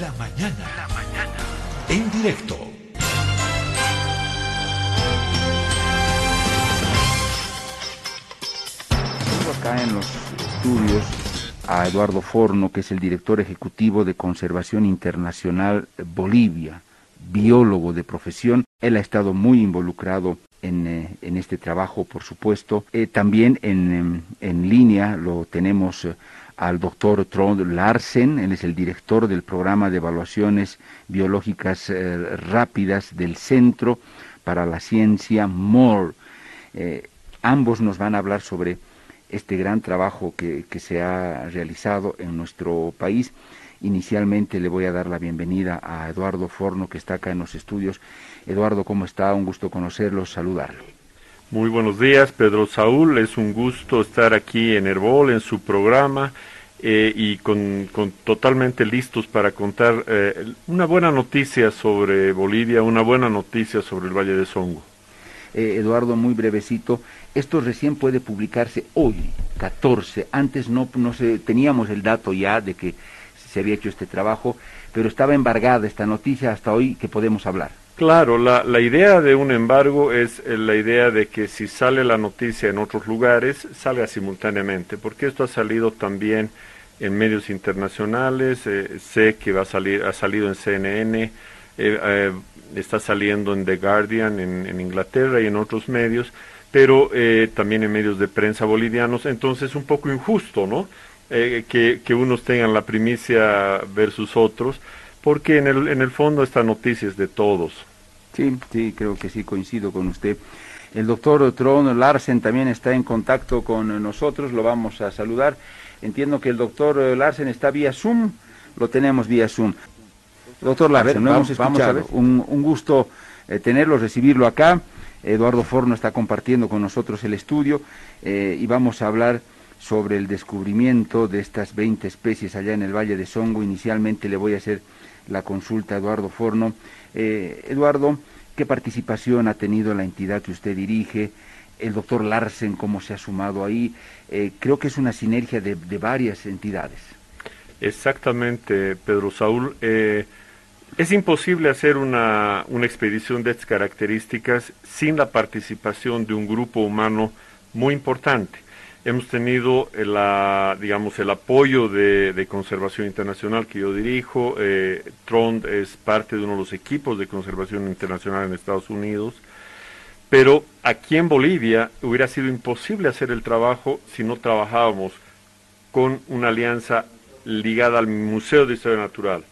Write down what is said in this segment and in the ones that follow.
La mañana. La mañana. En directo. Tengo acá en los estudios a Eduardo Forno, que es el director ejecutivo de Conservación Internacional Bolivia, biólogo de profesión. Él ha estado muy involucrado en, eh, en este trabajo, por supuesto. Eh, también en, em, en, línea lo tenemos eh, al doctor Trond Larsen, él es el director del programa de evaluaciones biológicas eh, rápidas del Centro para la Ciencia MORE. Eh, ambos nos van a hablar sobre este gran trabajo que, que, se ha realizado en nuestro país. Inicialmente le voy a dar la bienvenida a Eduardo Forno, que está acá en los estudios. Eduardo, ¿cómo está? Un gusto conocerlo, saludarlo. Muy buenos días, Pedro Saúl. Es un gusto estar aquí en Herbol, en su programa, eh, y con, totalmente listos para contar eh, una buena noticia sobre Bolivia, una buena noticia sobre el Valle de Songo. Eh, Eduardo, muy brevecito, esto recién puede publicarse hoy, 14. Antes no, no se, teníamos el dato ya de que se había hecho este trabajo, pero estaba embargada esta noticia hasta hoy que podemos hablar. Claro, la, la, idea de un embargo es eh, la idea de que si sale la noticia en otros lugares, salga simultáneamente, porque esto ha salido también en medios internacionales, eh, sé que va a salir, ha salido en CNN, eh, eh, está saliendo en The Guardian en, en, Inglaterra y en otros medios, pero también en medios de prensa bolivianos, entonces un poco injusto, ¿no? que, que unos tengan la primicia versus otros porque en el, en el fondo esta noticia es de todos. Sí, sí, creo que sí, coincido con usted. El doctor Tron Larsen también está en contacto con nosotros, lo vamos a saludar. Entiendo que el doctor Larsen está vía Zoom, lo tenemos vía Zoom. Doctor Larsen, no hemos escuchado. Un, un, gusto eh, tenerlo, recibirlo acá. Eduardo Forno está compartiendo con nosotros el estudio eh, y vamos a hablar sobre el descubrimiento de estas 20 especies allá en el Valle de Songo. Inicialmente le voy a hacer la consulta Eduardo Forno. Eh, Eduardo, ¿qué participación ha tenido la entidad que usted dirige? El doctor Larsen, ¿cómo se ha sumado ahí? Eh, creo que es una sinergia de, de, varias entidades. Exactamente, Pedro Saúl. Eh, es imposible hacer una, una expedición de estas características sin la participación de un grupo humano muy importante hemos tenido la, digamos, el apoyo de, de, Conservación Internacional que yo dirijo. Eh, Trond es parte de uno de los equipos de Conservación Internacional en Estados Unidos. Pero aquí en Bolivia hubiera sido imposible hacer el trabajo si no trabajábamos con una alianza ligada al Museo de Historia Natural,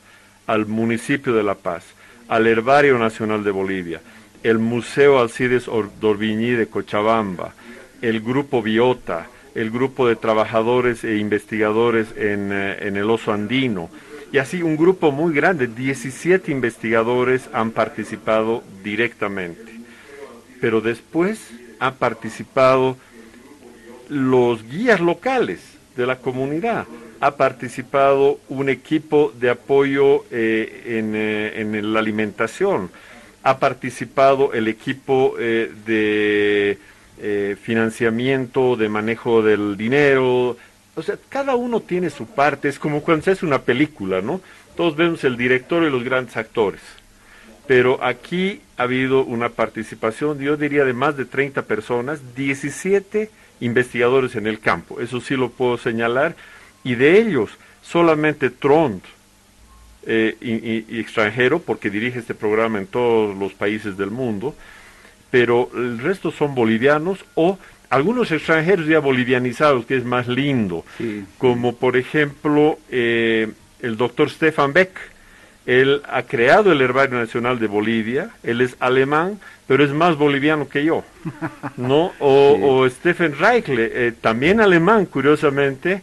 al municipio de La Paz, al Herbario Nacional de Bolivia, el Museo Alcides Dorbiñí de Cochabamba, el Grupo Biota, el grupo de trabajadores e investigadores en, eh, en, el oso andino. Y así un grupo muy grande, 17 investigadores han participado directamente. Pero después han participado los guías locales de la comunidad. Ha participado un equipo de apoyo eh, en, eh, en, la alimentación. Ha participado el equipo de eh, financiamiento, de manejo del dinero. O sea, cada uno tiene su parte. Es como cuando se hace una película, ¿no? Todos vemos el director y los grandes actores. Pero aquí ha habido una participación, yo diría, de más de 30 personas, 17 investigadores en el campo. Eso sí lo puedo señalar. Y de ellos, solamente Trond, eh, y, extranjero, porque dirige este programa en todos los países del mundo, pero el resto son bolivianos o algunos extranjeros ya bolivianizados, que es más lindo, sí. como por ejemplo eh, el doctor Stefan Beck. Él ha creado el Herbario Nacional de Bolivia, él es alemán, pero es más boliviano que yo, ¿no? O, sí. o Stephen Reichle, eh, también alemán, curiosamente,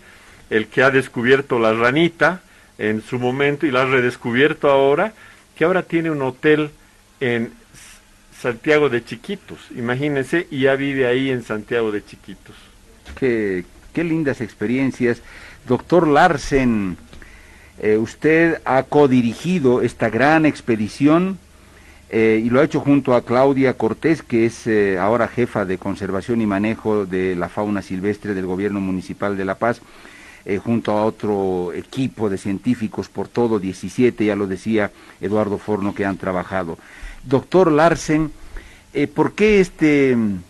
el que ha descubierto la ranita en su momento y la ha redescubierto ahora, que ahora tiene un hotel en Santiago de Chiquitos, imagínense, y ya vive ahí en Santiago de Chiquitos. Qué, qué lindas experiencias. Doctor Larsen, eh, usted ha codirigido esta gran expedición eh, y lo ha hecho junto a Claudia Cortés, que es eh, ahora jefa de conservación y manejo de la fauna silvestre del gobierno municipal de La Paz. junto a otro equipo de científicos por todo 17, ya lo decía Eduardo Forno, que han trabajado. Doctor Larsen, eh, ¿por qué este mm,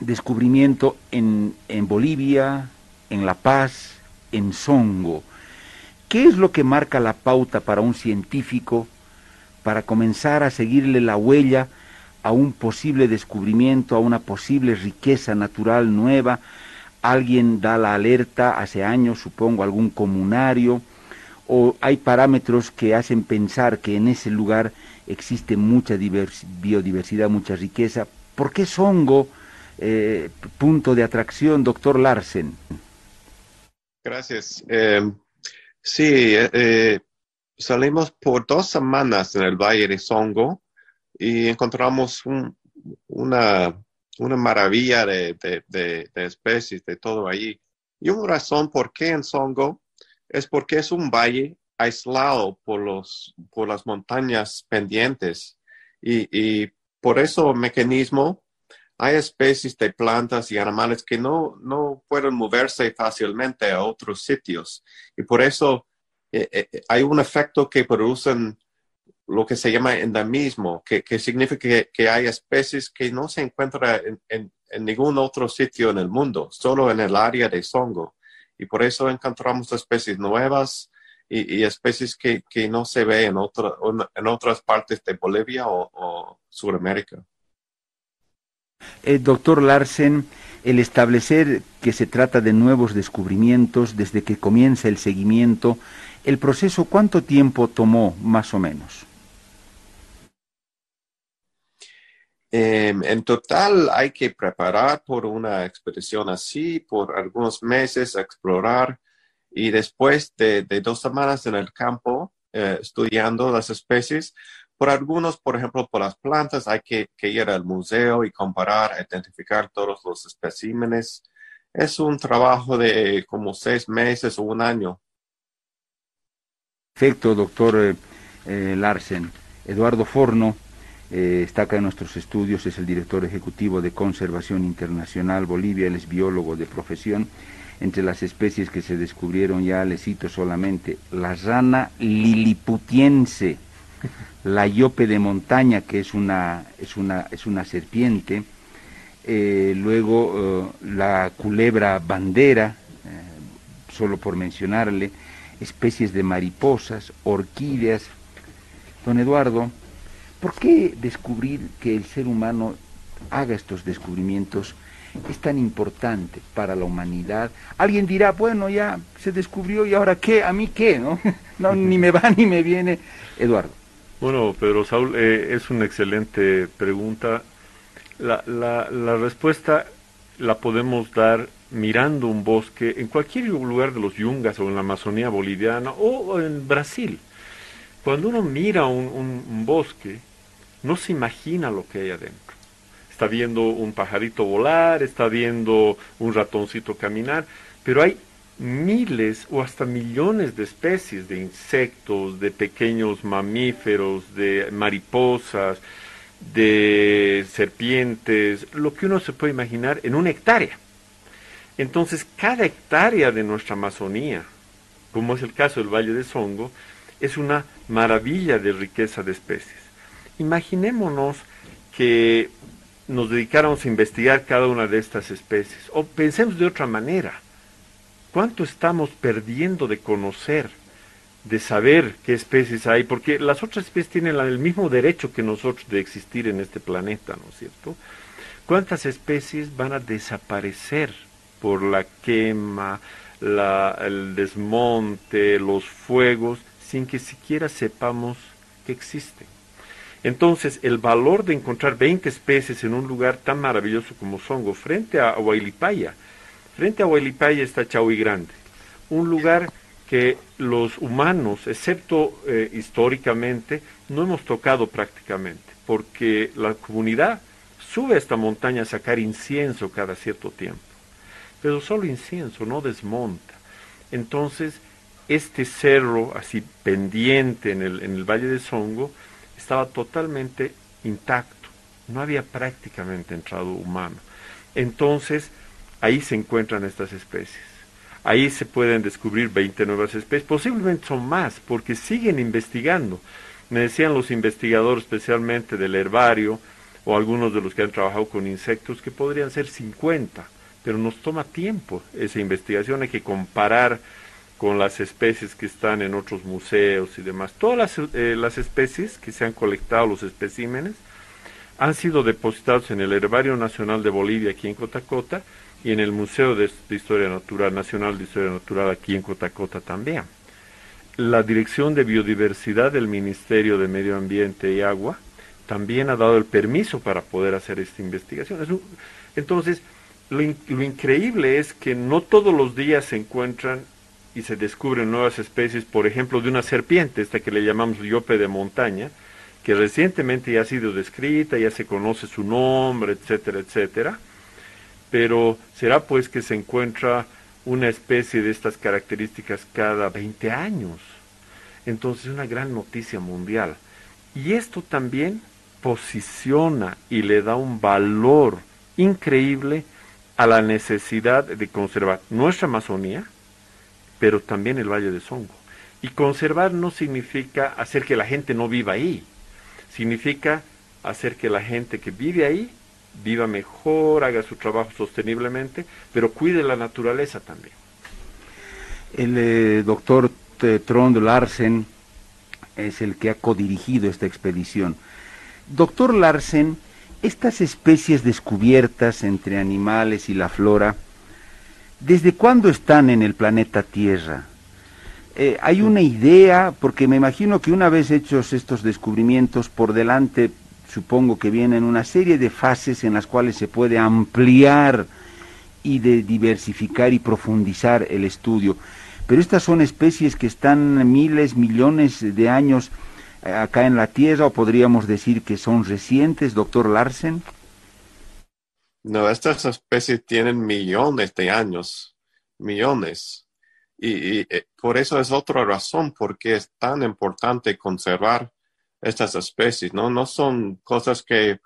descubrimiento en, en Bolivia, en La Paz, en Songo? ¿Qué es lo que marca la pauta para un científico para comenzar a seguirle la huella a un posible descubrimiento, a una posible riqueza natural nueva? alguien da la alerta hace años, supongo, algún comunario, o hay parámetros que hacen pensar que en ese lugar existe mucha biodiversidad, mucha riqueza. ¿Por qué Songo eh, punto de atracción, doctor Larsen? Gracias. Eh, sí, eh, salimos por dos semanas en el Valle de Songo y encontramos una una maravilla de, especies, de todo allí. Y una razón por qué en Songo es porque es un valle aislado por, los, por las montañas pendientes. Y, por eso mecanismo hay especies de plantas y animales que no, no pueden moverse fácilmente a otros sitios. Y por eso eh, eh, hay un efecto que producen lo que se llama endemismo, que, significa que, hay especies que no se encuentran en, ningún otro sitio en el mundo, solo en el área de Songo. Y por eso encontramos especies nuevas y, especies que, no se ven en, en otras partes de Bolivia o, Sudamérica. Eh, doctor Larsen, el establecer que se trata de nuevos descubrimientos desde que comienza el seguimiento, ¿el proceso cuánto tiempo tomó más o menos? Em, en total hay que preparar por una expedición así, por algunos meses, explorar y después de, dos semanas en el campo eh, estudiando las especies, por algunos, por ejemplo, por las plantas, hay que, ir al museo y comparar, identificar todos los especímenes. Es un trabajo de como seis meses o un año. Perfecto, doctor eh, eh, Larsen. Eduardo Forno, eh, está acá en nuestros estudios, es el director ejecutivo de Conservación Internacional Bolivia, él es biólogo de profesión. Entre las especies que se descubrieron ya le cito solamente la rana liliputiense, la yope de montaña, que es una, es una, es una serpiente, eh, luego eh, la culebra bandera, solo por mencionarle, especies de mariposas, orquídeas. Don Eduardo, ¿Por qué descubrir que el ser humano haga estos descubrimientos es tan importante para la humanidad? Alguien dirá, bueno, ya se descubrió y ahora qué, a mí qué, ¿no? no ni me va ni me viene. Eduardo. Bueno, Pedro Saúl, eh, es una excelente pregunta. La, la, la respuesta la podemos dar mirando un bosque en cualquier lugar de los yungas o en la Amazonía boliviana o en Brasil. Cuando uno mira un, bosque, no se imagina lo que hay adentro. Está viendo un pajarito volar, está viendo un ratoncito caminar, pero hay miles o hasta millones de especies de insectos, de pequeños mamíferos, de mariposas, de serpientes, lo que uno se puede imaginar en una hectárea. Entonces, cada hectárea de nuestra Amazonía, como es el caso del Valle de Songo, es una maravilla de riqueza de especies. Imaginémonos que nos dedicáramos a investigar cada una de estas especies, o pensemos de otra manera, ¿cuánto estamos perdiendo de conocer, de saber qué especies hay? Porque las otras especies tienen el mismo derecho que nosotros de existir en este planeta, ¿no es cierto? ¿Cuántas especies van a desaparecer por la quema, el desmonte, los fuegos? sin que siquiera sepamos que existen. Entonces, el valor de encontrar 20 especies en un lugar tan maravilloso como Songo, frente a Huaylipaya, frente a Huaylipaya está Chaui Grande, un lugar que los humanos, excepto eh, históricamente, no hemos tocado prácticamente, porque la comunidad sube a esta montaña a sacar incienso cada cierto tiempo, pero solo incienso, no desmonta. Entonces, este cerro así pendiente en el, en el Valle de Songo estaba totalmente intacto, no había prácticamente entrado humano. Entonces, ahí se encuentran estas especies. Ahí se pueden descubrir 20 nuevas especies, posiblemente son más, porque siguen investigando. Me decían los investigadores, especialmente del herbario, o algunos de los que han trabajado con insectos, que podrían ser 50, pero nos toma tiempo esa investigación, hay que comparar con las especies que están en otros museos y demás. Todas las, eh, las especies que se han colectado, los especímenes, han sido depositados en el Herbario Nacional de Bolivia aquí en Cotacota y en el Museo de, Historia Natural Nacional de Historia Natural aquí en Cotacota también. La Dirección de Biodiversidad del Ministerio de Medio Ambiente y Agua también ha dado el permiso para poder hacer esta investigación. entonces, lo, lo increíble es que no todos los días se encuentran y se descubren nuevas especies, por ejemplo, de una serpiente, esta que le llamamos yope de montaña, que recientemente ya ha sido descrita, ya se conoce su nombre, etcétera, etcétera, pero será pues que se encuentra una especie de estas características cada 20 años. Entonces, una gran noticia mundial. Y esto también posiciona y le da un valor increíble a la necesidad de conservar nuestra Amazonía, pero también el Valle de Songo. Y conservar no significa hacer que la gente no viva ahí, significa hacer que la gente que vive ahí viva mejor, haga su trabajo sosteniblemente, pero cuide la naturaleza también. El eh, doctor Trond Larsen es el que ha codirigido esta expedición. Doctor Larsen, estas especies descubiertas entre animales y la flora, ¿desde cuándo están en el planeta Tierra? Eh, hay una idea, porque me imagino que una vez hechos estos descubrimientos por delante, supongo que vienen una serie de fases en las cuales se puede ampliar y de diversificar y profundizar el estudio. Pero estas son especies que están miles, millones de años eh, acá en la Tierra, o podríamos decir que son recientes, doctor Larsen. No, estas especies tienen millones de años, millones. Y, eh, por eso es otra razón por qué es tan importante conservar estas especies, ¿no? No son cosas que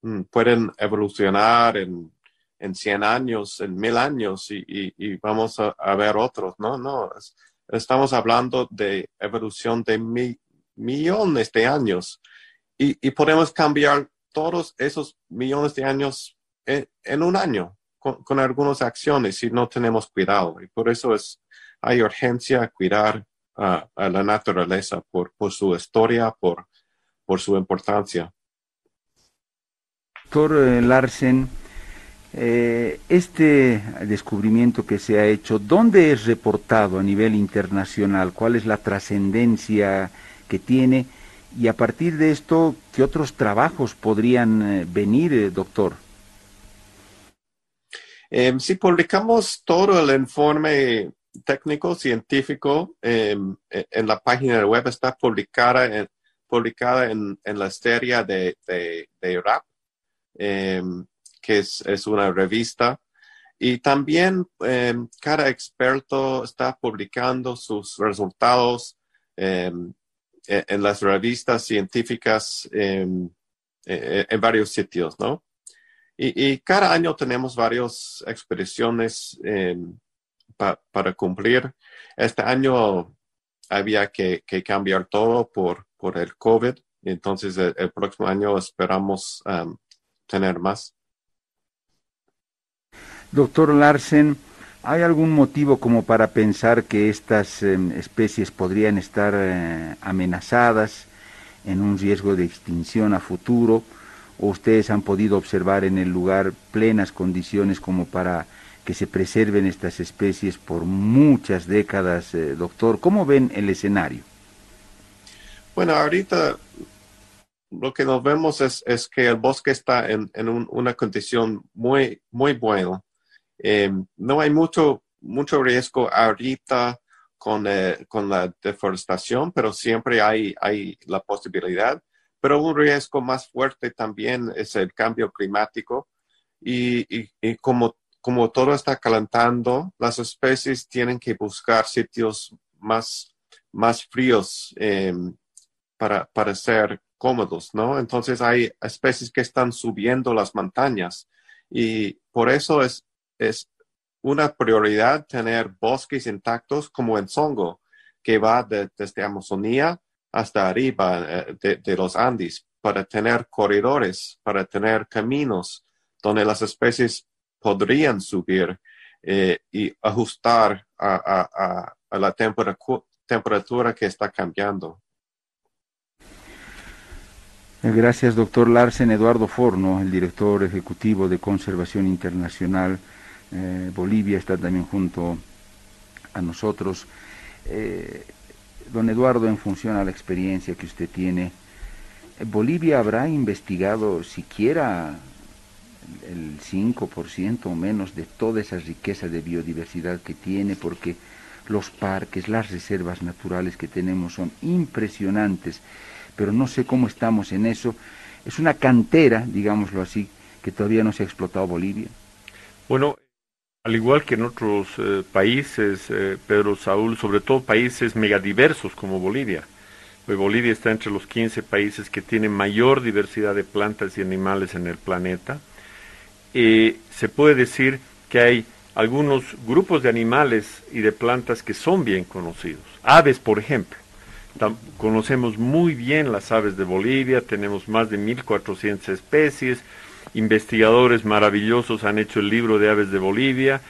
mm, pueden evolucionar en, en 100 años, en mil años y, vamos a, ver otros, ¿no? No, estamos hablando de evolución de millones de años y, podemos cambiar todos esos millones de años en, un año con, con algunas acciones si no tenemos cuidado y por eso es hay urgencia a cuidar a la naturaleza por, su historia, por, su importancia. Doctor eh, Larsen, eh, este descubrimiento que se ha hecho, ¿dónde es reportado a nivel internacional? ¿Cuál es la trascendencia que tiene? Y a partir de esto, ¿qué otros trabajos podrían eh, venir, doctor? Si publicamos todo el informe técnico científico em, e, en la página web está publicada en, publicada en, la serie de, de, RAP, em, que es, es, una revista. Y también em, cada experto está publicando sus resultados e, en las revistas científicas e, en varios sitios, ¿no? Y, cada año tenemos varias expediciones para cumplir. Este año había que, cambiar todo por, por el COVID, entonces el, próximo año esperamos um, tener más. Doctor Larsen, ¿hay algún motivo como para pensar que estas em, especies podrían estar eh, amenazadas en un riesgo de extinción a futuro? ¿O ustedes han podido observar en el lugar plenas condiciones como para que se preserven estas especies por muchas décadas, eh, doctor. ¿Cómo ven el escenario? Bueno, ahorita lo que nos vemos es, que el bosque está en, una condición muy, muy buena. Eh, no hay mucho, mucho riesgo ahorita con, eh, con la deforestación, pero siempre hay, hay la posibilidad. Pero un riesgo más fuerte también es el cambio climático. Y, como como todo está calentando, las especies tienen que buscar sitios más, más fríos em, para, para ser cómodos, ¿no? Entonces hay especies que están subiendo las montañas y por eso es, es una prioridad tener bosques intactos como en Songo, que va desde Amazonía hasta arriba eh, de, los Andes, para tener corredores, para tener caminos donde las especies podrían subir eh, y ajustar a, la temperatura que está cambiando. Gracias, doctor Larsen Eduardo Forno, el director ejecutivo de Conservación Internacional. Eh, Bolivia está también junto a nosotros. Eh, don Eduardo, en función a la experiencia que usted tiene, ¿Bolivia habrá investigado siquiera el 5% o menos de toda esa riqueza de biodiversidad que tiene? Porque los parques, las reservas naturales que tenemos son impresionantes, pero no sé cómo estamos en eso. Es una cantera, digámoslo así, que todavía no se ha explotado Bolivia. Bueno, al igual que en otros eh, países, eh, Pedro Saúl, sobre todo países megadiversos como Bolivia. Pues Bolivia está entre los 15 países que tienen mayor diversidad de plantas y animales en el planeta. Eh, se puede decir que hay algunos grupos de animales y de plantas que son bien conocidos. Aves, por ejemplo. conocemos muy bien las aves de Bolivia, tenemos más de 1.400 especies, investigadores maravillosos han hecho el libro de aves de Bolivia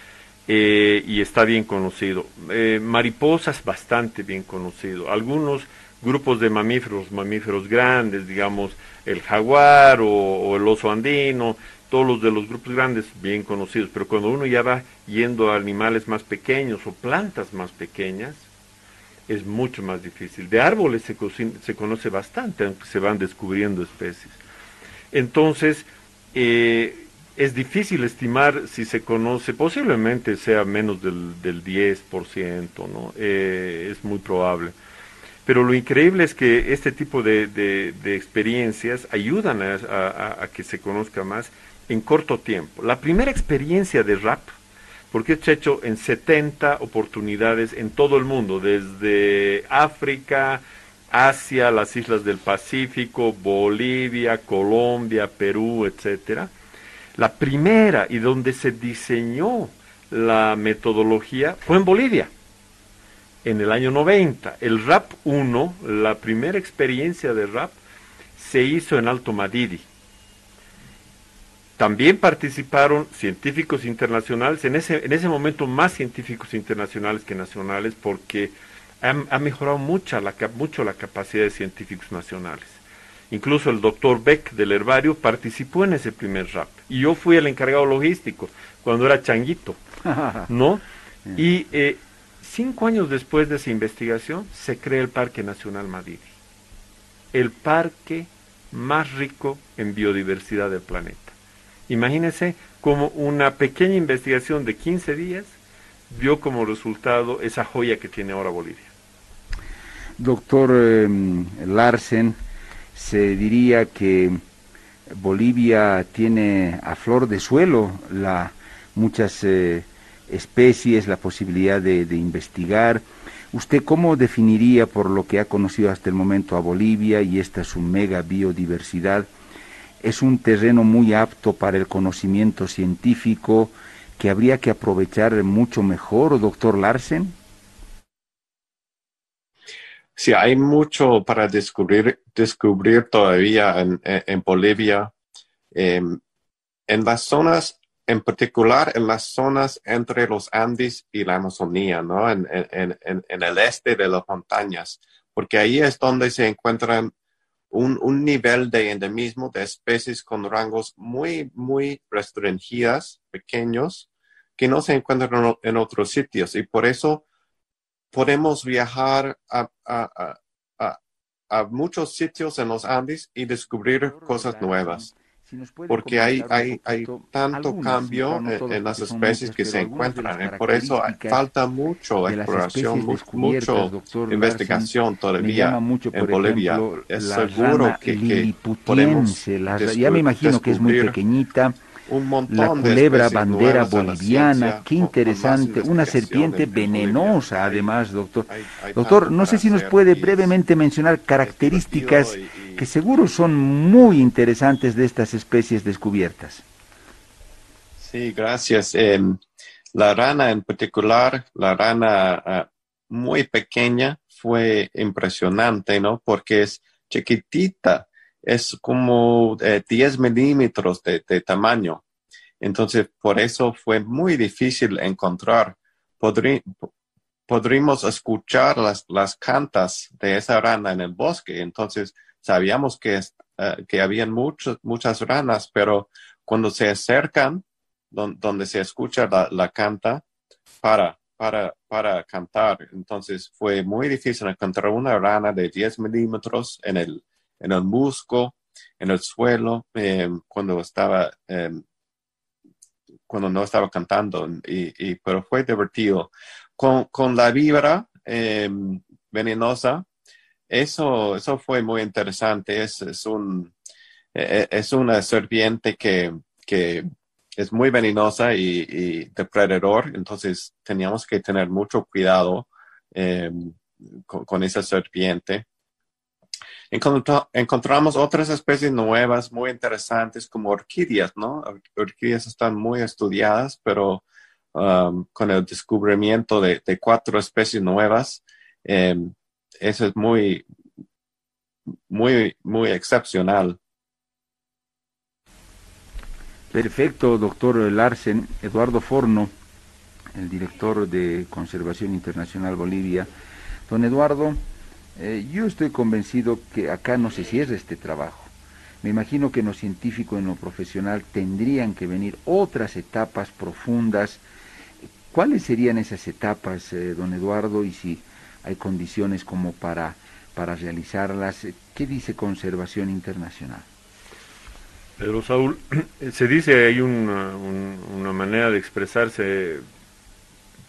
eh, y está bien conocido. Eh, mariposas bastante bien conocido. Algunos grupos de mamíferos, mamíferos grandes, digamos el jaguar o, el oso andino, todos los de los grupos grandes bien conocidos, pero cuando uno ya va yendo a animales más pequeños o plantas más pequeñas, es mucho más difícil. De árboles se, se conoce bastante, aunque se van descubriendo especies. Entonces, eh, es difícil estimar si se conoce, posiblemente sea menos del, del 10%, ¿no? Eh, es muy probable. Pero lo increíble es que este tipo de, de, experiencias ayudan a, que se conozca más en corto tiempo. La primera experiencia de RAP, porque es hecho en 70 oportunidades en todo el mundo, desde África, Asia, las islas del Pacífico, Bolivia, Colombia, Perú, etcétera. La primera y donde se diseñó la metodología fue en Bolivia, en el año 90. El RAP 1, la primera experiencia de RAP, se hizo en Alto Madidi. También participaron científicos internacionales, en ese, en ese momento más científicos internacionales que nacionales, porque ha, mejorado mucho la, mucho la capacidad de científicos nacionales. Incluso el doctor Beck del herbario participó en ese primer RAP. Y yo fui el encargado logístico cuando era changuito, ¿no? Y eh, cinco años después de esa investigación se crea el Parque Nacional Madrid. El parque más rico en biodiversidad del planeta. Imagínense como una pequeña investigación de 15 días vio como resultado esa joya que tiene ahora Bolivia. Doctor em, Larsen, se diría que Bolivia tiene a flor de suelo muchas eh, especies, la posibilidad de, investigar. ¿Usted cómo definiría, por lo que ha conocido hasta el momento a Bolivia y esta su mega biodiversidad, es un terreno muy apto para el conocimiento científico que habría que aprovechar mucho mejor, doctor Larsen? Sí, hay mucho para descubrir, descubrir todavía en, Bolivia. Em, en las zonas, en particular en las zonas entre los Andes y la Amazonía, ¿no? En, el este de las montañas, porque ahí es donde se encuentran un, un, nivel de endemismo de especies con rangos muy, muy restringidas, pequeños, que no se encuentran en otros sitios. Y por eso podemos viajar a, muchos sitios en los Andes y descubrir cosas nuevas. Porque hay, hay, hay tanto cambio en, las especies que se encuentran. ¿eh? Por eso falta mucho exploración, mucho investigación todavía en Bolivia. es seguro que, podemos ya me imagino que es muy pequeñita la culebra bandera boliviana, qué interesante, una serpiente venenosa además, doctor. doctor, no sé si nos puede brevemente mencionar características que seguro son muy interesantes de estas especies descubiertas. Sí, gracias. Em, la rana en particular, la rana ah, muy pequeña, fue impresionante, ¿no? Porque es chiquitita, es como 10 eh, milímetros de, tamaño. Entonces, por eso fue muy difícil encontrar. podríamos escuchar las, las cantas de esa rana en el bosque. Entonces, sabíamos que, uh, que habían muchas ranas, pero cuando se acercan, donde se escucha la, la canta, para, para, para cantar. Entonces fue muy difícil encontrar una rana de 10 milímetros en el, en el musgo, en el suelo, em, cuando estaba, em, cuando no estaba cantando, y, y, pero fue divertido. Con, con la víbora em, venenosa, eso, eso fue muy interesante. Es, es, un, e, e, es una serpiente que, que es muy venenosa y, depredador, entonces teníamos que tener mucho cuidado con, esa serpiente. Encontramos otras especies nuevas muy interesantes como orquídeas, ¿no? Orquídeas están muy estudiadas, pero um, con el descubrimiento de, cuatro especies nuevas, em, eso es muy, muy, muy excepcional. Perfecto, doctor Larsen. Eduardo Forno, el director de Conservación Internacional Bolivia. Don Eduardo, eh, yo estoy convencido que acá no se cierra este trabajo. Me imagino que en lo científico, en lo profesional, tendrían que venir otras etapas profundas. ¿Cuáles serían esas etapas, eh, don Eduardo, y si hay condiciones como para, para realizarlas? ¿Qué dice Conservación Internacional? Pedro Saúl, se dice hay una, una manera de expresarse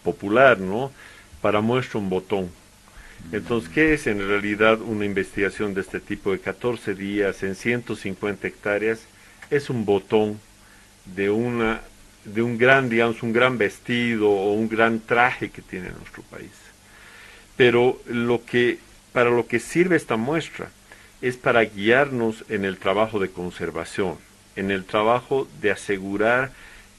popular, ¿no? Para muestra un botón. Entonces, ¿qué es en realidad una investigación de este tipo de 14 días en 150 hectáreas? Es un botón de una de un gran, digamos, un gran vestido o un gran traje que tiene nuestro país. Pero lo que para lo que sirve esta muestra es para guiarnos en el trabajo de conservación, en el trabajo de asegurar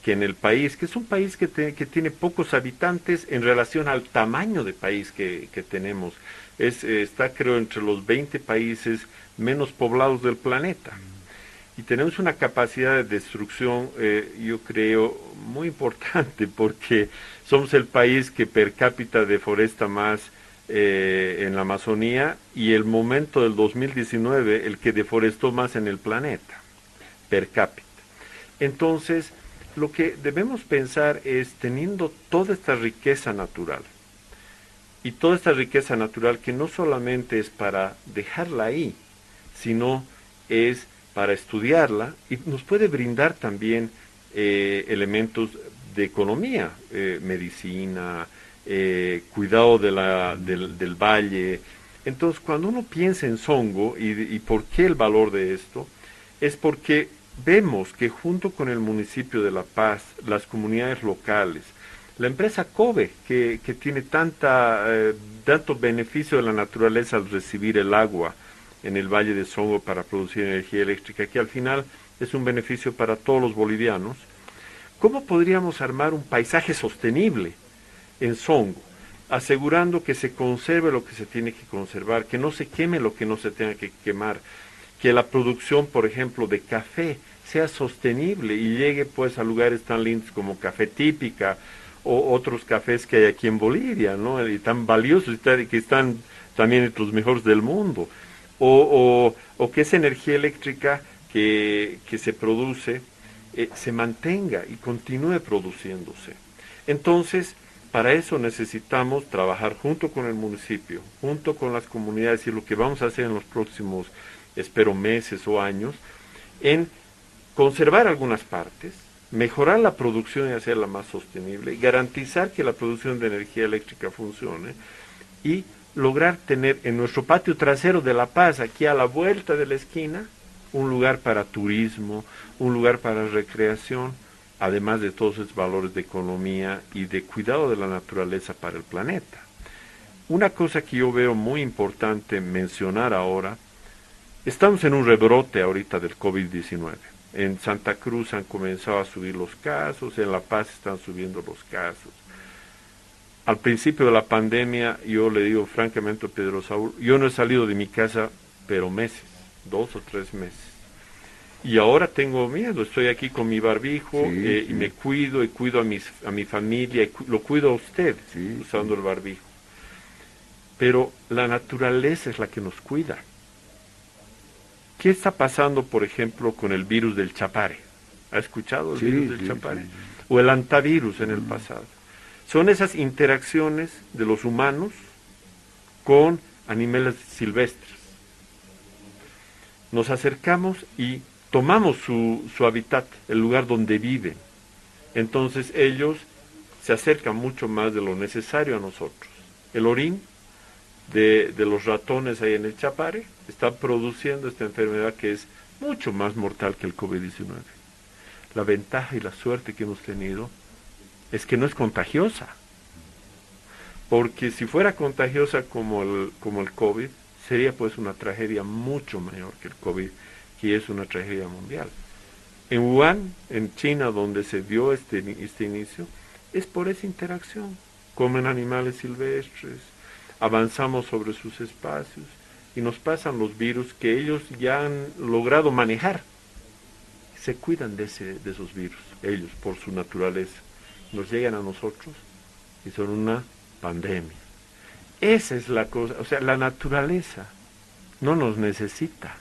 que en el país, que es un país que, que tiene pocos habitantes en relación al tamaño de país que, tenemos, es, está creo entre los 20 países menos poblados del planeta. Y tenemos una capacidad de destrucción, eh, yo creo, muy importante, porque somos el país que per cápita deforesta más eh, en la Amazonía y el momento del 2019 el que deforestó más en el planeta, per cápita. Entonces, lo que debemos pensar es teniendo toda esta riqueza natural, y toda esta riqueza natural que no solamente es para dejarla ahí, sino es para estudiarla y nos puede brindar también eh, elementos de economía, eh, medicina, eh, cuidado del, valle. Entonces, cuando uno piensa en Songo y, por qué el valor de esto, es porque vemos que junto con el municipio de La Paz, las comunidades locales, la empresa COBE, que, que tiene tanta, eh, tanto beneficio de la naturaleza al recibir el agua en el Valle de Songo para producir energía eléctrica, que al final es un beneficio para todos los bolivianos, ¿cómo podríamos armar un paisaje sostenible? en Songo, asegurando que se conserve lo que se tiene que conservar, que no se queme lo que no se tenga que quemar, que la producción, por ejemplo, de café sea sostenible y llegue pues a lugares tan lindos como Café Típica o otros cafés que hay aquí en Bolivia, ¿no? Y tan valiosos y que están también entre los mejores del mundo. O, o, que esa energía eléctrica que, que se produce eh, se mantenga y continúe produciéndose. Entonces, para eso necesitamos trabajar junto con el municipio, junto con las comunidades y lo que vamos a hacer en los próximos, espero, meses o años, en conservar algunas partes, mejorar la producción y hacerla más sostenible, garantizar que la producción de energía eléctrica funcione y lograr tener en nuestro patio trasero de La Paz, aquí a la vuelta de la esquina, un lugar para turismo, un lugar para recreación, además de todos esos valores de economía y de cuidado de la naturaleza para el planeta. Una cosa que yo veo muy importante mencionar ahora, estamos en un rebrote ahorita del COVID-19 En Santa Cruz han comenzado a subir los casos, en La Paz están subiendo los casos. Al principio de la pandemia, yo le digo francamente a Pedro Saúl, yo no he salido de mi casa, pero meses, dos o tres meses. Y ahora tengo miedo, estoy aquí con mi barbijo eh, y me cuido y cuido a, mis, a mi familia, y lo cuido a usted usando el barbijo. Pero la naturaleza es la que nos cuida. ¿Qué está pasando, por ejemplo, con el virus del chapare? ¿Ha escuchado el virus del chapare? O el antivirus en el pasado. Son esas interacciones de los humanos con animales silvestres. Nos acercamos y tomamos su, su hábitat, el lugar donde viven. Entonces ellos se acercan mucho más de lo necesario a nosotros. El orín de, los ratones ahí en el Chapare está produciendo esta enfermedad que es mucho más mortal que el COVID-19. La ventaja y la suerte que hemos tenido es que no es contagiosa. Porque si fuera contagiosa como el, como el COVID, sería pues una tragedia mucho mayor que el COVID que es una tragedia mundial. En Wuhan, en China, donde se dio este, este inicio, es por esa interacción. Comen animales silvestres, avanzamos sobre sus espacios y nos pasan los virus que ellos ya han logrado manejar. Se cuidan de, ese, de esos virus, ellos, por su naturaleza. Nos llegan a nosotros y son una pandemia. Esa es la cosa, o sea, la naturaleza no nos necesita.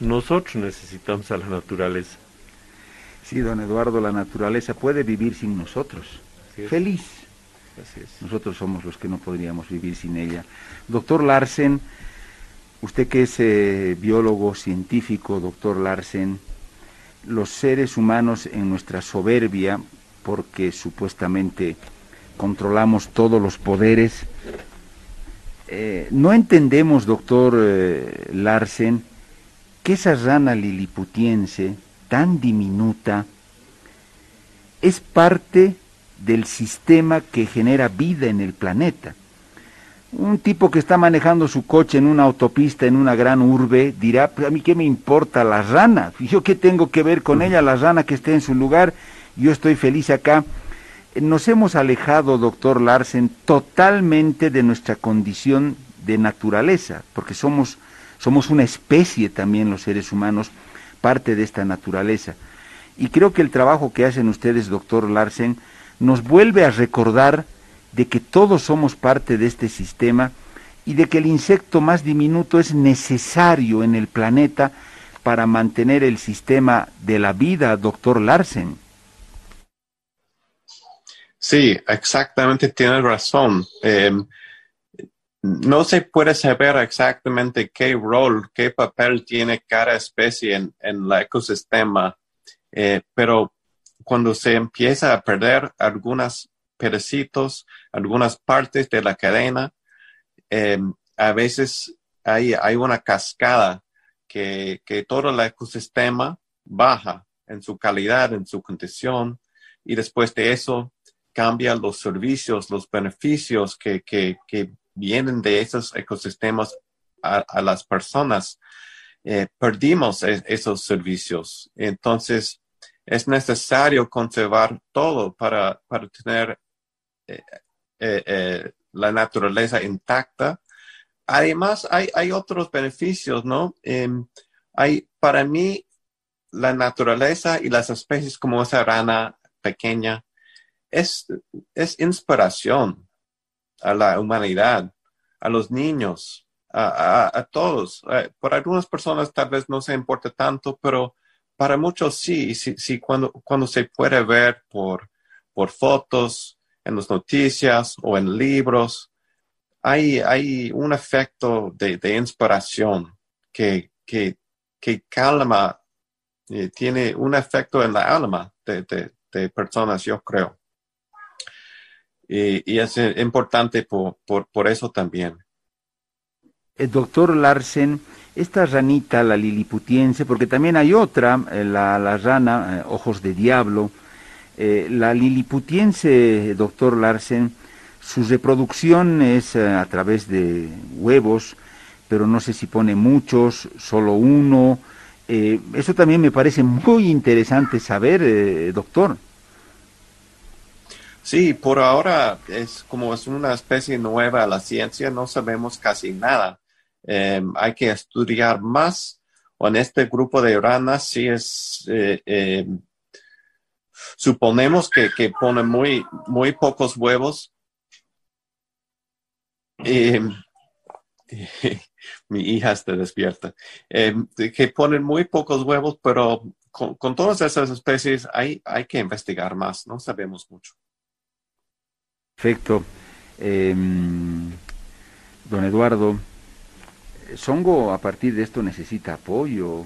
Nosotros necesitamos a la naturaleza. Sí, don Eduardo, la naturaleza puede vivir sin nosotros. Feliz. Nosotros somos los que no podríamos vivir sin ella. Doctor Larsen, usted que es eh, biólogo científico, doctor Larsen, los seres humanos en nuestra soberbia, porque supuestamente controlamos todos los poderes, eh, no entendemos, doctor eh, Larsen, que esa rana liliputiense tan diminuta es parte del sistema que genera vida en el planeta. Un tipo que está manejando su coche en una autopista, en una gran urbe, dirá, pues a mí qué me importa la rana, yo qué tengo que ver con ella, la rana que esté en su lugar, yo estoy feliz acá. Nos hemos alejado, doctor Larsen, totalmente de nuestra condición de naturaleza, porque somos somos una especie también los seres humanos, parte de esta naturaleza. Y creo que el trabajo que hacen ustedes, doctor Larsen, nos vuelve a recordar de que todos somos parte de este sistema y de que el insecto más diminuto es necesario en el planeta para mantener el sistema de la vida, doctor Larsen. Sí, exactamente, tiene razón. Em, no se puede saber exactamente qué rol, qué papel tiene cada especie en, el ecosistema, eh, pero cuando se empieza a perder algunos pedacitos, algunas partes de la cadena, em, a veces hay, una cascada que, que, todo el ecosistema baja en su calidad, en su condición, y después de eso cambian los servicios, los beneficios que, que, que vienen de esos ecosistemas a, las personas, eh, perdimos e, esos servicios. Entonces, es necesario conservar todo para, para tener eh, eh, la naturaleza intacta. Además, hay, hay otros beneficios, ¿no? Em, hay, para mí, la naturaleza y las especies como esa rana pequeña es, es inspiración a la humanidad, a los niños, a, todos. Eh, por algunas personas tal vez no se importa tanto, pero para muchos sí, sí, sí cuando, cuando se puede ver por, por fotos, en las noticias o en libros, hay, hay un efecto de, inspiración que, que, que calma, eh, tiene un efecto en la alma de, de personas, yo creo. Y, es importante por, por, eso también. El doctor Larsen, esta ranita, la liliputiense, porque también hay otra, eh, la, rana, eh, ojos de diablo, eh, la liliputiense, doctor Larsen, su reproducción es a través de huevos, pero no sé si pone muchos, solo uno, Eh, eso también me parece muy interesante saber, eh, doctor. Sí, por ahora es como es una especie nueva la ciencia, no sabemos casi nada. Em, hay que estudiar más. O en este grupo de ranas sí es, eh, em, suponemos que, ponen muy, muy pocos huevos. Em, mi hija está despierta. que ponen muy pocos huevos, pero con, todas esas especies hay, hay que investigar más, no sabemos mucho. Perfecto. Don Eduardo, Songo a partir de esto necesita apoyo,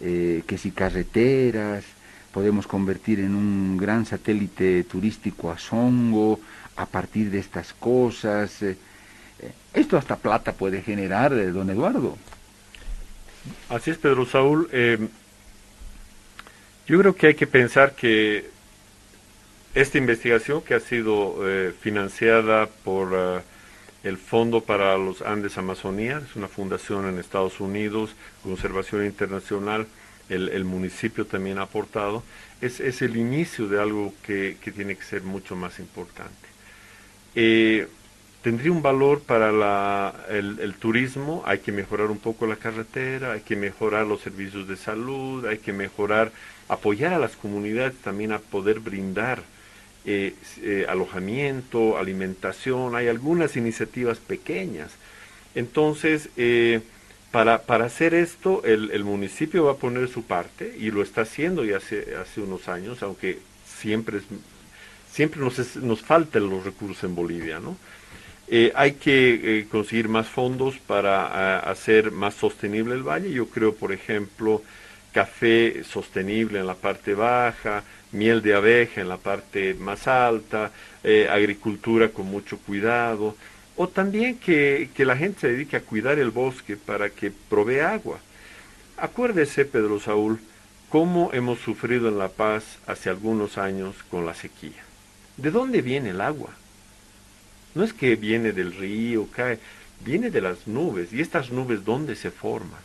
eh, que si carreteras, podemos convertir en un gran satélite turístico a Songo a partir de estas cosas. Eh, esto hasta plata puede generar, eh, don Eduardo. Así es, Pedro Saúl. Yo creo que hay que pensar que esta investigación que ha sido eh, financiada por eh, el Fondo para los Andes Amazonía, es una fundación en Estados Unidos, Conservación Internacional, el, municipio también ha aportado, es, el inicio de algo que, tiene que ser mucho más importante. Eh, tendría un valor para el, turismo, hay que mejorar un poco la carretera, hay que mejorar los servicios de salud, hay que mejorar, apoyar a las comunidades también a poder brindar eh, eh, alojamiento, alimentación, hay algunas iniciativas pequeñas. Entonces, eh, para, para, hacer esto, el, municipio va a poner su parte y lo está haciendo ya hace, hace unos años, aunque siempre, siempre nos, nos faltan los recursos en Bolivia, ¿no? hay que conseguir más fondos para hacer más sostenible el valle. Yo creo, por ejemplo, café sostenible en la parte baja, miel de abeja en la parte más alta, eh, agricultura con mucho cuidado, o también que, que, la gente se dedique a cuidar el bosque para que provee agua. Acuérdese, Pedro Saúl, cómo hemos sufrido en La Paz hace algunos años con la sequía. ¿De dónde viene el agua? No es que viene del río, cae, viene de las nubes. ¿Y estas nubes dónde se forman?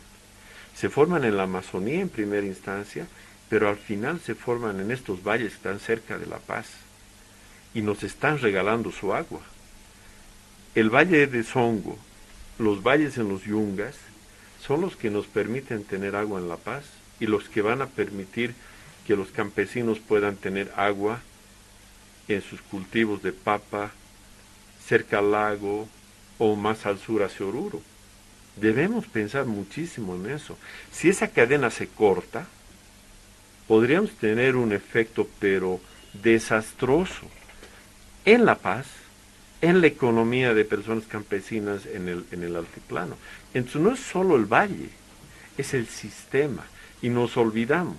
Se forman en la Amazonía en primera instancia pero al final se forman en estos valles están cerca de La Paz y nos están regalando su agua. El valle de Songo, los valles en los Yungas, son los que nos permiten tener agua en La Paz y los que van a permitir que los campesinos puedan tener agua en sus cultivos de papa, cerca al lago o más al sur hacia Oruro. Debemos pensar muchísimo en eso. Si esa cadena se corta, podríamos tener un efecto, pero desastroso, en La Paz, en la economía de personas campesinas en el, en el altiplano. Entonces no es solo el valle, es el sistema, y nos olvidamos.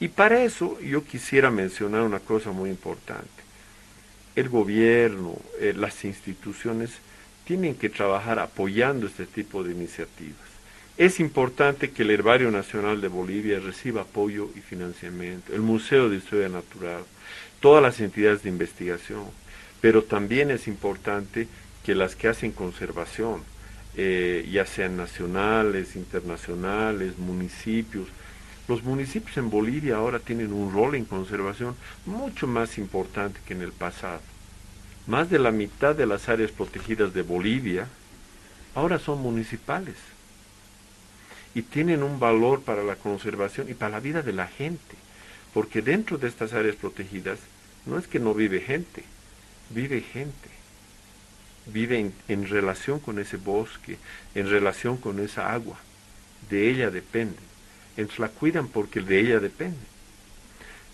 Y para eso yo quisiera mencionar una cosa muy importante. El gobierno, eh, las instituciones tienen que trabajar apoyando este tipo de iniciativas. Es importante que el Herbario Nacional de Bolivia reciba apoyo y financiamiento, el Museo de Historia Natural, todas las entidades de investigación, pero también es importante que las que hacen conservación, eh, ya sean nacionales, internacionales, municipios, los municipios en Bolivia ahora tienen un rol en conservación mucho más importante que en el pasado. Más de la mitad de las áreas protegidas de Bolivia ahora son municipales y tienen un valor para la conservación y para la vida de la gente, porque dentro de estas áreas protegidas no es que no vive gente, vive gente, vive en, relación con ese bosque, en relación con esa agua, de ella depende, entonces la cuidan porque de ella depende.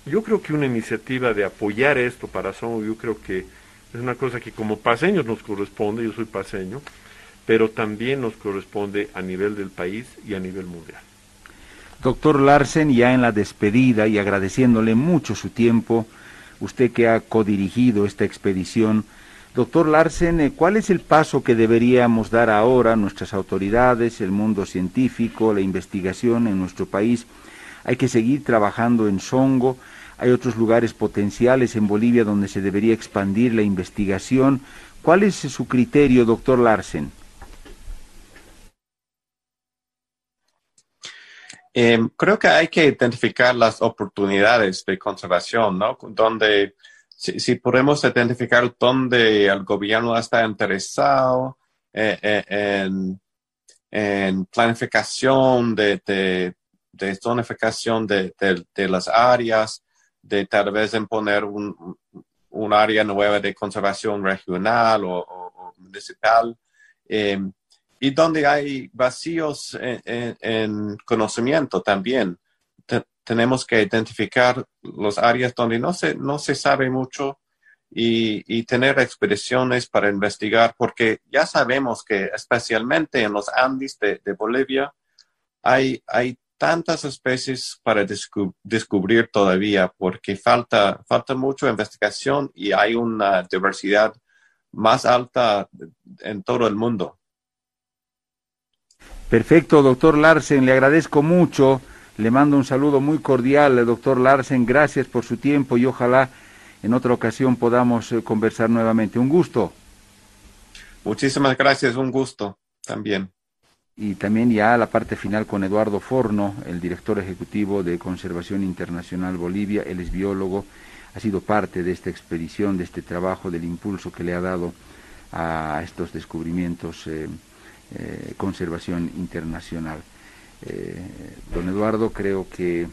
Yo creo que una iniciativa de apoyar esto para Somo, yo creo que es una cosa que como paseños nos corresponde, yo soy paseño, pero también nos corresponde a nivel del país y a nivel mundial. Doctor Larsen, ya en la despedida y agradeciéndole mucho su tiempo, usted que ha codirigido esta expedición, doctor Larsen, eh, ¿cuál es el paso que deberíamos dar ahora nuestras autoridades, el mundo científico, la investigación en nuestro país? Hay que seguir trabajando en Songo, hay otros lugares potenciales en Bolivia donde se debería expandir la investigación. ¿Cuál es su criterio, doctor Larsen? Em, creo que hay que identificar las oportunidades de conservación, ¿no? Donde, si, podemos identificar dónde el gobierno está interesado eh, eh, en, planificación de, de, zonificación de, las áreas, de tal vez en poner un, un área nueva de conservación regional o, municipal, em, y donde hay vacíos en, conocimiento también. tenemos que identificar las áreas donde no se, no se sabe mucho y, tener expediciones para investigar, porque ya sabemos que especialmente en los Andes de, Bolivia hay, hay tantas especies para descubrir todavía porque falta, falta mucha investigación y hay una diversidad más alta en todo el mundo. Perfecto, doctor Larsen, le agradezco mucho. Le mando un saludo muy cordial, doctor Larsen. Gracias por su tiempo y ojalá en otra ocasión podamos eh, conversar nuevamente. Un gusto. Muchísimas gracias, un gusto también y también ya la parte final con Eduardo Forno, el director ejecutivo de Conservación Internacional Bolivia, él es biólogo, ha sido parte de esta expedición, de este trabajo, del impulso que le ha dado a estos descubrimientos eh, eh conservación internacional. Eh, don Eduardo, creo que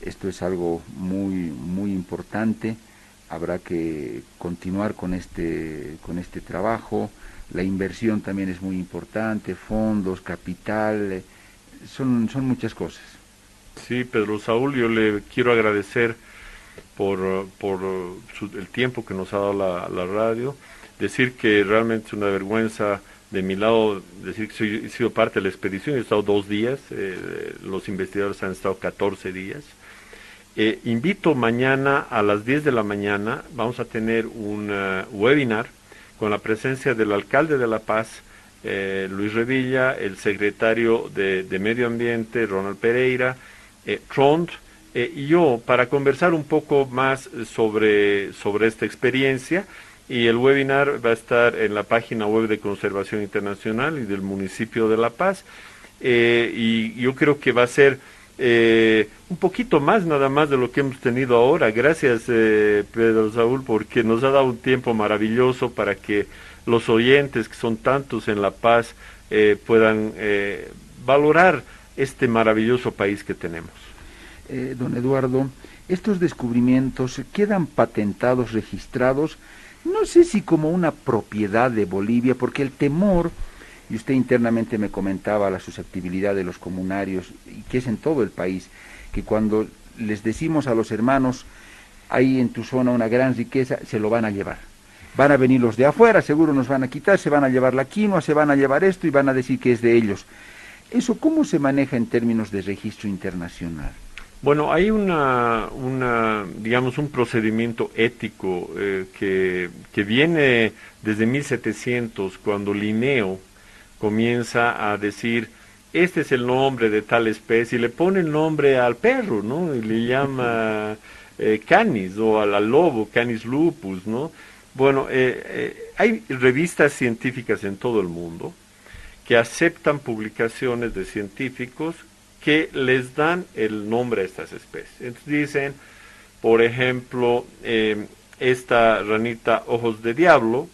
esto es algo muy, muy importante, habrá que continuar con este, con este trabajo, la inversión también es muy importante, fondos, capital, eh, son, son muchas cosas. Sí, Pedro Saúl, yo le quiero agradecer por, por el tiempo que nos ha dado la, radio, decir que realmente es una vergüenza de mi lado decir que he sido parte de la expedición, he estado dos días, eh, los investigadores han estado 14 días. Eh, invito mañana a las 10 de la mañana, vamos a tener un webinar con la presencia del alcalde de La Paz, eh, Luis Revilla, el secretario de, Medio Ambiente, Ronald Pereira, eh, Trond, eh, y yo, para conversar un poco más sobre, sobre esta experiencia. Y el webinar va a estar en la página web de Conservación Internacional y del municipio de La Paz. y yo creo que va a ser eh, un poquito más nada más de lo que hemos tenido ahora. Gracias, eh, Pedro Saúl, porque nos ha dado un tiempo maravilloso para que los oyentes, que son tantos en La Paz, eh, puedan eh, valorar este maravilloso país que tenemos. don Eduardo, estos descubrimientos quedan patentados, registrados, no sé si como una propiedad de Bolivia, porque el temor y usted internamente me comentaba la susceptibilidad de los comunarios, y que es en todo el país, que cuando les decimos a los hermanos, hay en tu zona una gran riqueza, se lo van a llevar. Van a venir los de afuera, seguro nos van a quitar, se van a llevar la quinoa, se van a llevar esto y van a decir que es de ellos. ¿Eso cómo se maneja en términos de registro internacional? Bueno, hay una, una digamos, un procedimiento ético eh, que, que viene desde 1700, cuando Linneo, comienza a decir, este es el nombre de tal especie, y le pone el nombre al perro, ¿no? Y le llama eh, canis o al, lobo, canis lupus, ¿no? Bueno, eh, hay revistas científicas en todo el mundo que aceptan publicaciones de científicos que les dan el nombre a estas especies. Entonces dicen, por ejemplo, esta ranita ojos de diablo,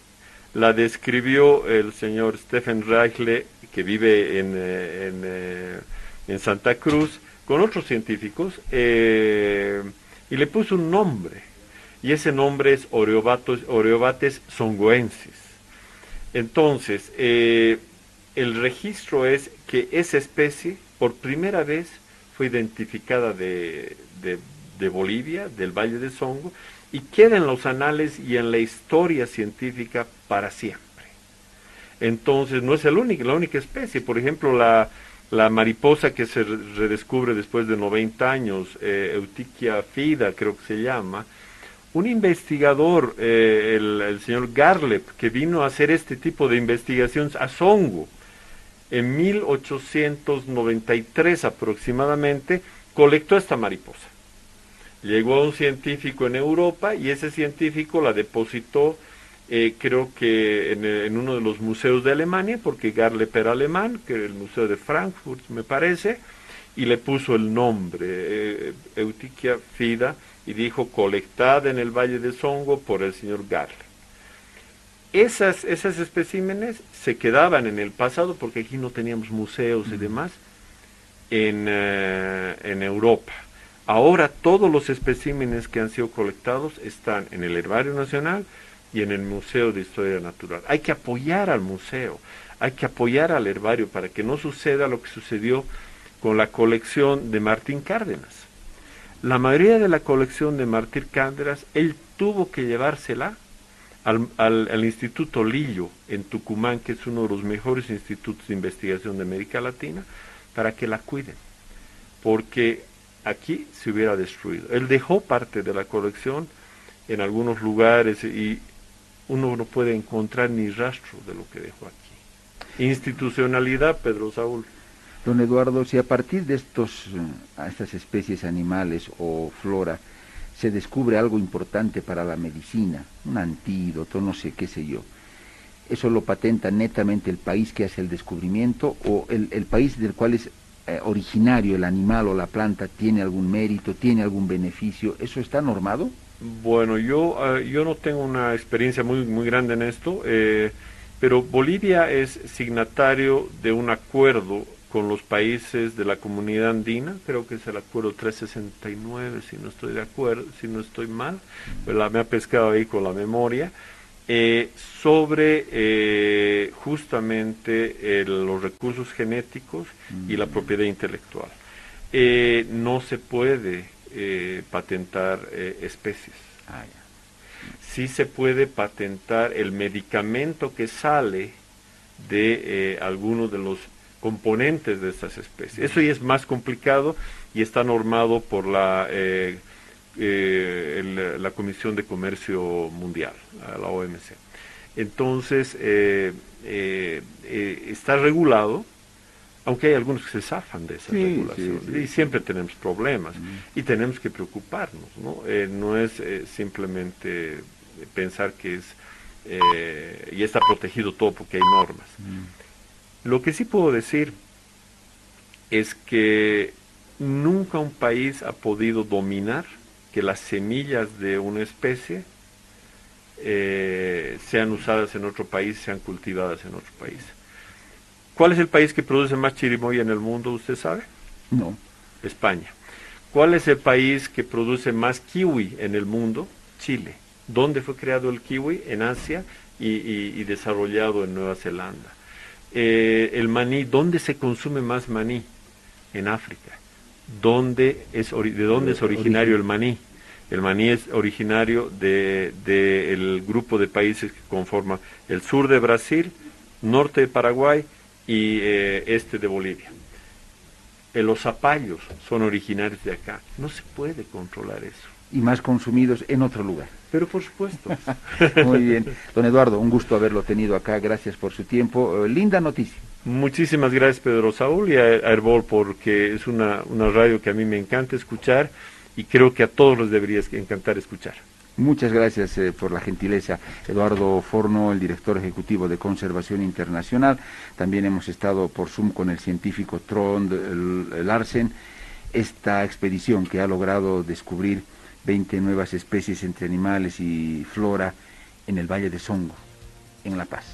la describió el señor Stephen Reichle, que vive en, eh, eh, en, Santa Cruz, con otros científicos, eh, y le puso un nombre. Y ese nombre es Oreobates songoensis. Entonces, el registro es que esa especie, por primera vez, fue identificada de, Bolivia, del Valle de Songo, y queda en los anales y en la historia científica para siempre. Entonces, no es el único, la única especie. Por ejemplo, la, la mariposa que se redescubre después de 90 años, eh, Eutiquia fida, creo que se llama, un investigador, eh, el, el, señor Garlep, que vino a hacer este tipo de investigaciones a Songo, en 1893 aproximadamente, colectó esta mariposa Llegó a un científico en Europa y ese científico la depositó, eh, creo que en, uno de los museos de Alemania, porque Garle era alemán, que era el Museo de Frankfurt, me parece, y le puso el nombre, eh, fida, y dijo colectada en el Valle de Songo por el señor Garle. Esas, esas especímenes se quedaban en el pasado porque aquí no teníamos museos y demás en, eh, en Europa. Ahora todos los especímenes que han sido colectados están en el Herbario Nacional y en el Museo de Historia Natural. Hay que apoyar al museo, hay que apoyar al herbario para que no suceda lo que sucedió con la colección de Martín Cárdenas. La mayoría de la colección de Martín Cárdenas, él tuvo que llevársela al, Instituto Lillo en Tucumán, que es uno de los mejores institutos de investigación de América Latina, para que la cuiden, porque aquí se hubiera destruido. Él dejó parte de la colección en algunos lugares y uno no puede encontrar ni rastro de lo que dejó aquí. Institucionalidad, Pedro Saúl. Don Eduardo, si a partir de estos, eh, estas especies animales o flora se descubre algo importante para la medicina, un antídoto, no sé qué sé yo, ¿eso lo patenta netamente el país que hace el descubrimiento o el, país del cual es eh, originario el animal o la planta tiene algún mérito, tiene algún beneficio? ¿Eso está normado? Bueno, yo, eh, yo no tengo una experiencia muy, muy grande en esto, pero Bolivia es signatario de un acuerdo con los países de la comunidad andina, creo que es el acuerdo 369, si no estoy de acuerdo, si no estoy mal, me ha pescado ahí con la memoria, eh, sobre eh, justamente los recursos genéticos y la mm. propiedad intelectual. Eh, no se puede patentar especies. Ah, sí se puede patentar el medicamento que sale de algunos de los componentes de estas especies. Eso ya es más complicado y está normado por la, eh, eh, la Comisión de Comercio Mundial, la OMC. Entonces, eh, está regulado, aunque hay algunos que se zafan de esa regulación, y siempre tenemos problemas, y tenemos que preocuparnos, ¿no? no es simplemente pensar que es, y está protegido todo porque hay normas. Lo que sí puedo decir es que nunca un país ha podido dominar que las semillas de una especie eh, sean usadas en otro país, sean cultivadas en otro país. ¿Cuál es el país que produce más chirimoya en el mundo, usted sabe? No. España. ¿Cuál es el país que produce más kiwi en el mundo? Chile. ¿Dónde fue creado el kiwi? En Asia y desarrollado en Nueva Zelanda. Eh, el maní, ¿dónde se consume más maní? En África. ¿Dónde es ¿De dónde es originario el maní? El maní es originario del de, grupo de países que conforman el sur de Brasil, norte de Paraguay y eh, este de Bolivia. Eh, los zapallos son originarios de acá. No se puede controlar eso. Y más consumidos en otro lugar. Pero por supuesto. Muy bien. Don Eduardo, un gusto haberlo tenido acá. Gracias por su tiempo. Eh, linda noticia. Muchísimas gracias, Pedro Saúl, y a Herbol, porque es una, una radio que a mí me encanta escuchar y creo que a todos los debería encantar escuchar. Muchas gracias eh, por la gentileza, Eduardo Forno, el director ejecutivo de Conservación Internacional. También hemos estado por Zoom con el científico Trond Larsen. Esta expedición que ha logrado descubrir 20 nuevas especies entre animales y flora en el Valle de Songo, en La Paz.